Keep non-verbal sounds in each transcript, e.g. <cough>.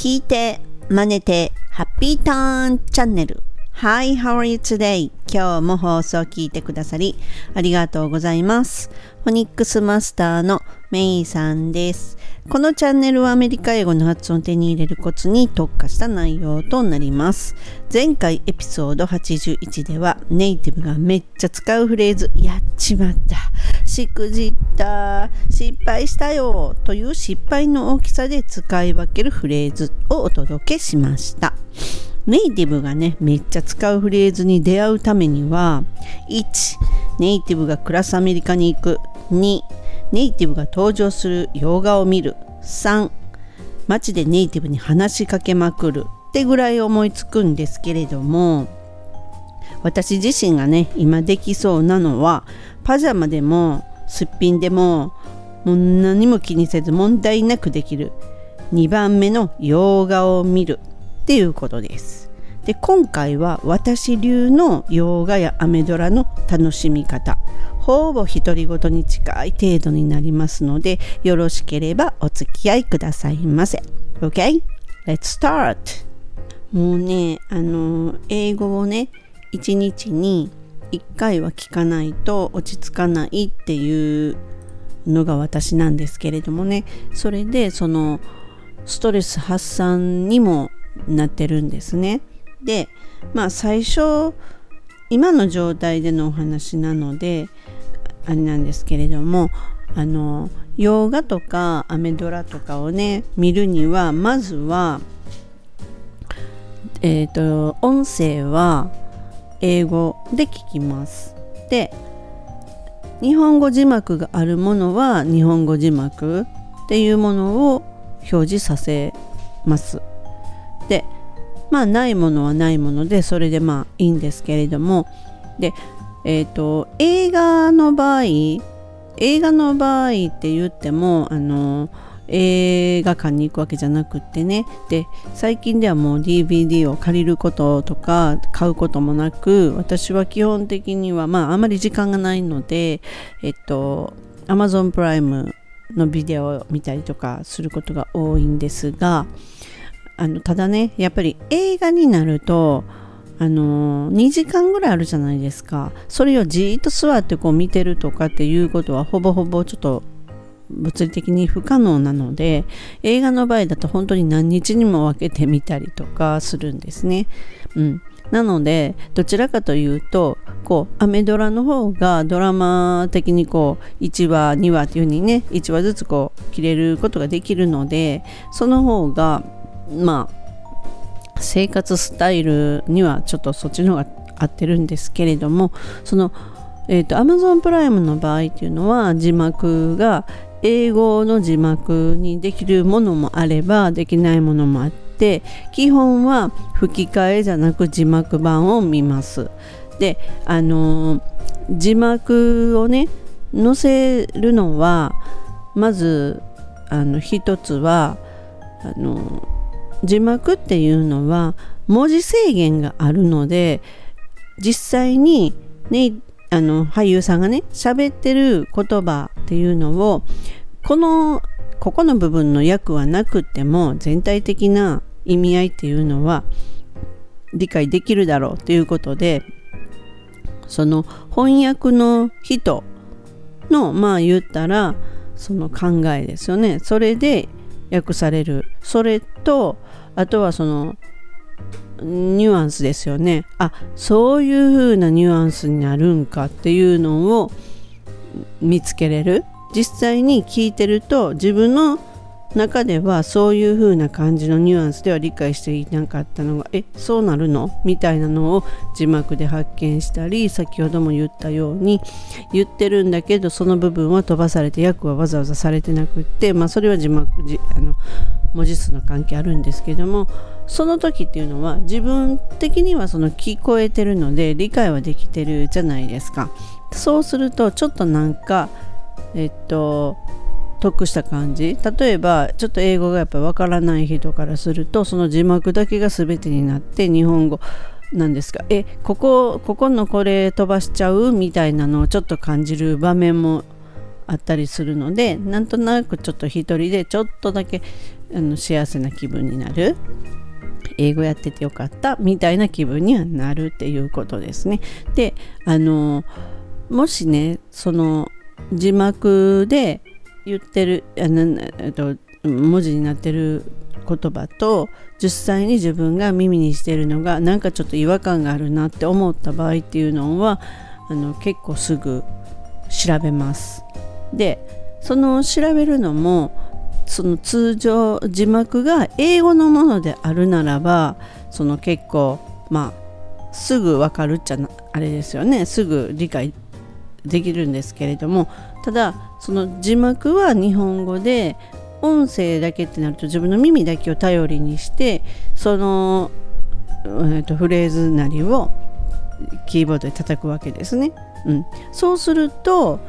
聞いて、真似て、ハッピーターンチャンネル。Hi, how are you today? 今日も放送を聞いてくださりありがとうございます。フォニックスマスターのメイさんです。このチャンネルはアメリカ英語の発音を手に入れるコツに特化した内容となります。前回エピソード81ではネイティブがめっちゃ使うフレーズやっちまった。しくじった失敗したよという失敗の大きさで使い分けるフレーズをお届けしました。ネイティブがねめっちゃ使うフレーズに出会うためには1ネイティブが暮らすアメリカに行く。2ネイティブが登場する洋画を見る。3街でネイティブに話しかけまくる。ってぐらい思いつくんですけれども私自身がね今できそうなのはパジャマでもすっぴんでももう何も気にせず問題なくできる2番目の洋画を見るっていうことです。で今回は私流の洋画やアメドラの楽しみ方ほぼ独り言に近い程度になりますのでよろしければお付き合いくださいませ OK? Let's start! もうねあの英語をね一日に1回は聞かないと落ち着かないっていうのが私なんですけれどもねそれでそのストレス発散にもなってるんですね。でまあ最初今の状態でのお話なのであれなんですけれどもあの洋画とかアメドラとかをね見るにはまずはえっ、ー、と音声は英語で聞きます。で日本語字幕があるものは日本語字幕っていうものを表示させます。でまあないものはないものでそれでまあいいんですけれどもでえっ、ー、と映画の場合映画の場合って言ってもあの映画館に行くわけじゃなくってね。で最近ではもう DVD を借りることとか買うこともなく私は基本的にはまああまり時間がないのでえっと Amazon プライムのビデオを見たりとかすることが多いんですがあのただねやっぱり映画になるとあの2時間ぐらいあるじゃないですか。それをじーっと座ってこう見てるとかっていうことはほぼほぼちょっと物理的に不可能なので映画の場合だと本当に何日にも分けてみたりとかするんですね。うん、なのでどちらかというとこうアメドラの方がドラマ的にこう1話2話っていう風にね1話ずつこう切れることができるのでその方がまあ生活スタイルにはちょっとそっちの方が合ってるんですけれどもそのえーと、Amazon プライムの場合っていうのは字幕が英語の字幕にできるものもあればできないものもあって基本は吹き替えじゃなく字幕版を見ます。であの字幕をね載せるのはまずあの一つはあの字幕っていうのは文字制限があるので実際に、ね、あの俳優さんがね喋ってる言葉っていうのをこのここの部分の訳はなくても全体的な意味合いっていうのは理解できるだろうということでその翻訳の人のまあ言ったらその考えですよね。それで訳される。それとあとはそのニュアンスですよね。あそういう風なニュアンスになるんかっていうのを見つけれる。実際に聞いてると自分の中ではそういう風な感じのニュアンスでは理解していなかったのがえそうなるの？みたいなのを字幕で発見したり先ほども言ったように言ってるんだけどその部分は飛ばされて訳はわざわざされてなくってまあそれは字幕じあの文字数の関係あるんですけどもその時っていうのは自分的にはその聞こえてるので理解はできてるじゃないですか。そうするとちょっとなんかえっと得した感じ。例えばちょっと英語がやっぱわからない人からするとその字幕だけが全てになって日本語なんですか。えここここのこれ飛ばしちゃうみたいなのをちょっと感じる場面もあったりするのでなんとなくちょっと一人でちょっとだけあの幸せな気分になる。英語やっててよかったみたいな気分にはなるっていうことですね。であのもしねその字幕で言ってるあの、えっと、文字になってる言葉と実際に自分が耳にしてるのがなんかちょっと違和感があるなって思った場合っていうのはあの結構すぐ調べます。でその調べるのもその通常字幕が英語のものであるならばその結構まあすぐ分かるっちゃあれですよねすぐ理解できるんですけれどもただその字幕は日本語で音声だけってなると自分の耳だけを頼りにしてその、えー、とフレーズなりをキーボードで叩くわけですね。うん、そうすると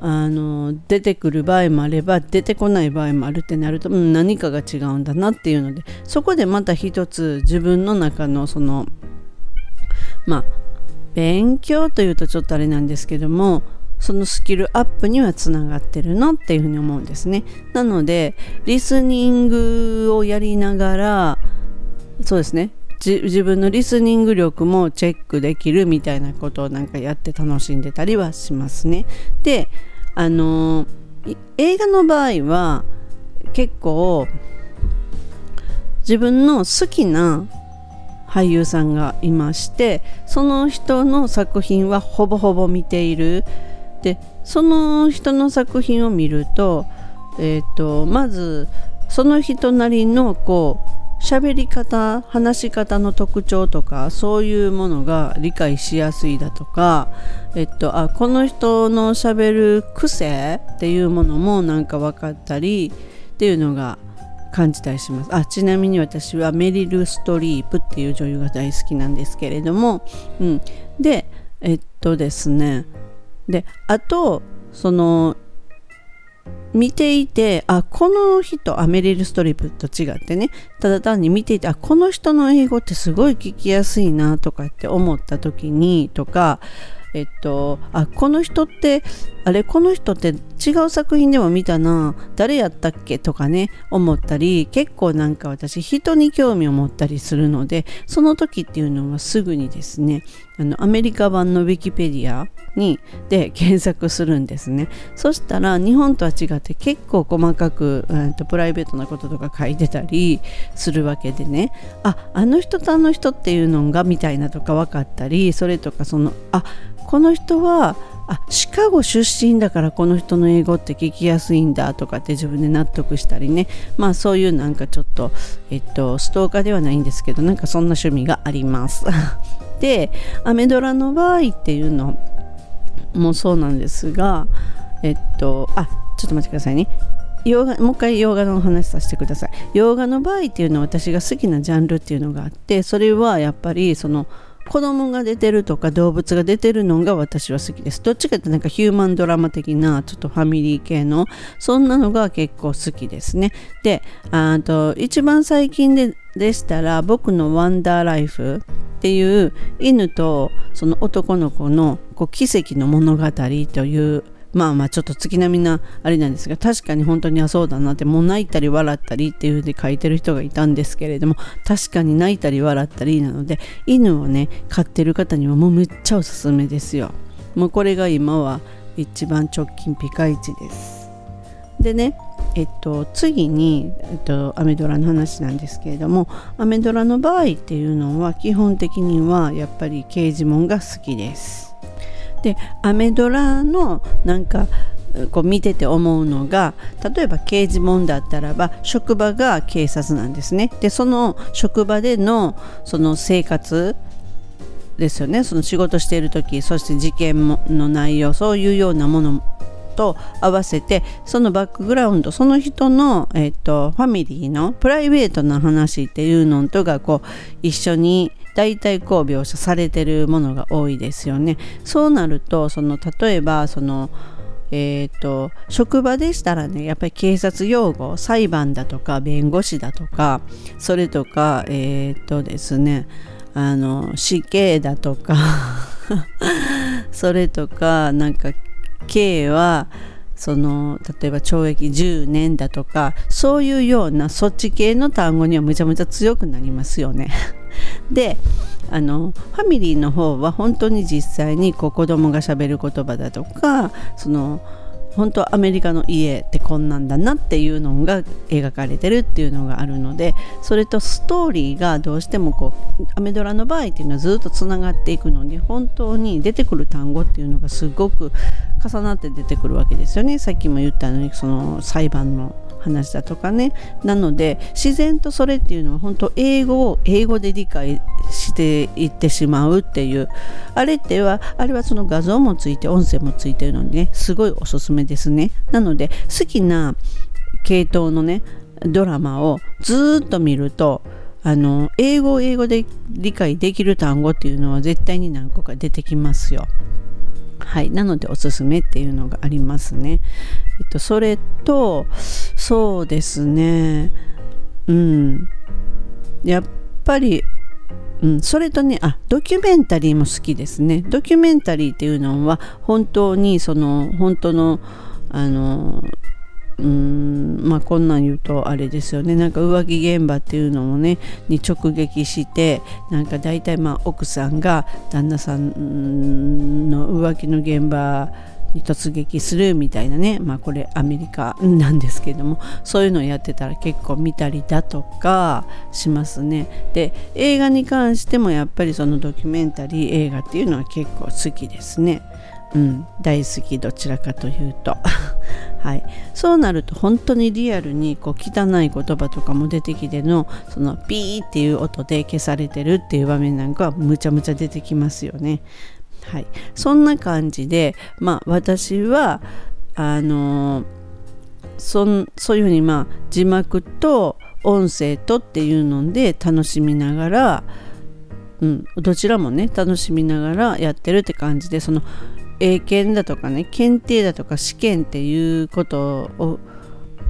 あの出てくる場合もあれば出てこない場合もあるってなると、うん、何かが違うんだなっていうのでそこでまた一つ自分の中のそのまあ勉強というとちょっとあれなんですけどもそのスキルアップにはつながってるなっていうふうに思うんですね。なのでリスニングをやりながらそうですね自分のリスニング力もチェックできるみたいなことをなんかやって楽しんでたりはしますね。であの映画の場合は結構自分の好きな俳優さんがいましてその人の作品はほぼほぼ見ているでその人の作品を見ると,、えーと、まずその人なりのこう喋り方話し方の特徴とかそういうものが理解しやすいだとか、えっと、あこの人のしゃべる癖っていうものもなんか分かったりっていうのが感じたりします。あちなみに私はメリル・ストリープっていう女優が大好きなんですけれども、うん、でえっとですね。であとその見ていてあこの人アメリル・ストリップと違ってね。ただ単に見ていてあこの人の英語ってすごい聞きやすいなとかって思った時にとかえっとあこの人ってあれこの人って違う作品でも見たな誰やったっけとかね思ったり結構なんか私人に興味を持ったりするのでその時っていうのはすぐにですねあのアメリカ版のウィキペディアにで検索するんですね。そしたら日本とは違って結構細かく、えー、とプライベートなこととか書いてたりするわけでね。ああの人とあの人っていうのがみたいなとか分かったりそれとかそのあこの人はあシカゴ出身だからこの人の英語って聞きやすいんだとかって自分で納得したりね。まあそういうなんかちょっとえっとストーカーではないんですけどなんかそんな趣味があります。<laughs> でアメドラの場合っていうのもそうなんですがえっとあちょっと待ってくださいね。洋画もう一回洋画の話させてください。洋画の場合っていうのは私が好きなジャンルっていうのがあってそれはやっぱりその子供が出てるとか動物が出てるのが私は好きです。どっちかってなんかヒューマンドラマ的なちょっとファミリー系のそんなのが結構好きですね。で、あと一番最近ででしたら僕のワンダーライフっていう犬とその男の子のこう奇跡の物語というまあまあちょっと月並みなあれなんですが確かに本当にあそうだなってもう泣いたり笑ったりっていうふうに書いてる人がいたんですけれども確かに泣いたり笑ったりなので犬をね飼ってる方にはもうめっちゃおすすめですよ。もうこれが今は一番直近ピカイチです。でねえっと、次に、えっと、アメドラの話なんですけれどもアメドラの場合っていうのは基本的にはやっぱり刑事門が好きです。でアメドラのなんかこう見てて思うのが例えば刑事問だったらば職場が警察なんですね。でその職場でのその生活ですよね。その仕事している時そして事件の内容そういうようなものと合わせてそのバックグラウンドその人の、えーと、ファミリーのプライベートな話っていうのとがこう一緒に大体こう描写されてるものが多いですよね。そうなるとその例えばそのえーと、職場でしたらねやっぱり警察用語裁判だとか弁護士だとかそれとかえっ、ー、とですねあの死刑だとか <laughs> それとかなんか刑はその例えば懲役10年だとかそういうようなそっち系の単語にはめちゃめちゃ強くなりますよね。であのファミリーの方は本当に実際にこう子供がしゃべる言葉だとかその本当アメリカの家ってこんなんだなっていうのが描かれてるっていうのがあるのでそれとストーリーがどうしてもこうアメドラの場合っていうのはずっとつながっていくのに本当に出てくる単語っていうのがすごく重なって出てくるわけですよね。さっきも言ったのにその裁判の話だとかね。なので自然とそれっていうのは本当英語を英語で理解していってしまうっていう。あれってはあれはその画像もついて音声もついてるのにねすごいおすすめですね。なので好きな系統のねドラマをずっと見るとあの英語を英語で理解できる単語っていうのは絶対に何個か出てきますよ。はい、なのでおすすめっていうのがありますね。えっと、それとそうですねうんやっぱり、うん、それとねあドキュメンタリーも好きですね。ドキュメンタリーっていうのは本当にその本当のあのうーんまあこんなん言うとあれですよね。なんか浮気現場っていうのもねに直撃してなんか大体まあ奥さんが旦那さんの浮気の現場に突撃するみたいなね。まあこれアメリカなんですけどもそういうのをやってたら結構見たりだとかしますね。で映画に関してもやっぱりそのドキュメンタリー映画っていうのは結構好きですね。うん大好きどちらかというと。<laughs> はい、そうなると本当にリアルにこう汚い言葉とかも出てきてのそのピーっていう音で消されてるっていう場面なんかはむちゃむちゃ出てきますよね。はい、そんな感じで、まあ、私はあのそそういうふうにまあ字幕と音声とっていうので楽しみながら、うん、どちらもね楽しみながらやってるって感じでその英検だとかね検定だとか試験っていうことを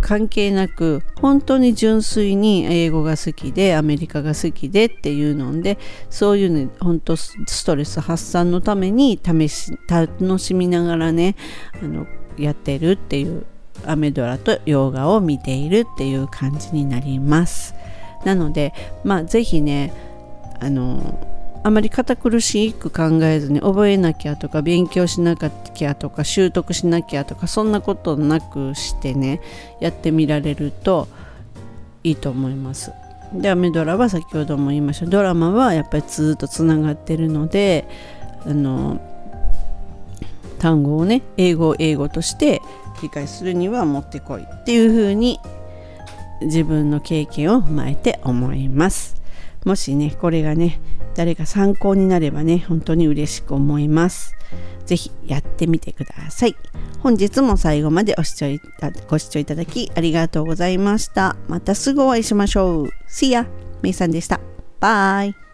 関係なく本当に純粋に英語が好きでアメリカが好きでっていうのでそういうね本当ストレス発散のために試し楽しみながらねあのやってるっていうアメドラと洋画を見ているっていう感じになります。なのでまあ是非ねあのあまり堅苦しく考えずに覚えなきゃとか勉強しなきゃとか習得しなきゃとかそんなことなくしてねやってみられるといいと思います。でアメドラは先ほども言いましたドラマはやっぱりずっとつながってるのであの単語をね英語を英語として理解するには持ってこいっていうふうに自分の経験を踏まえて思います。もしねこれがね誰か参考になればね本当に嬉しく思います。是非やってみてください。本日も最後までご視聴ご視聴いただきありがとうございました。またすぐお会いしましょう。See ya! めいさんでした。バイ。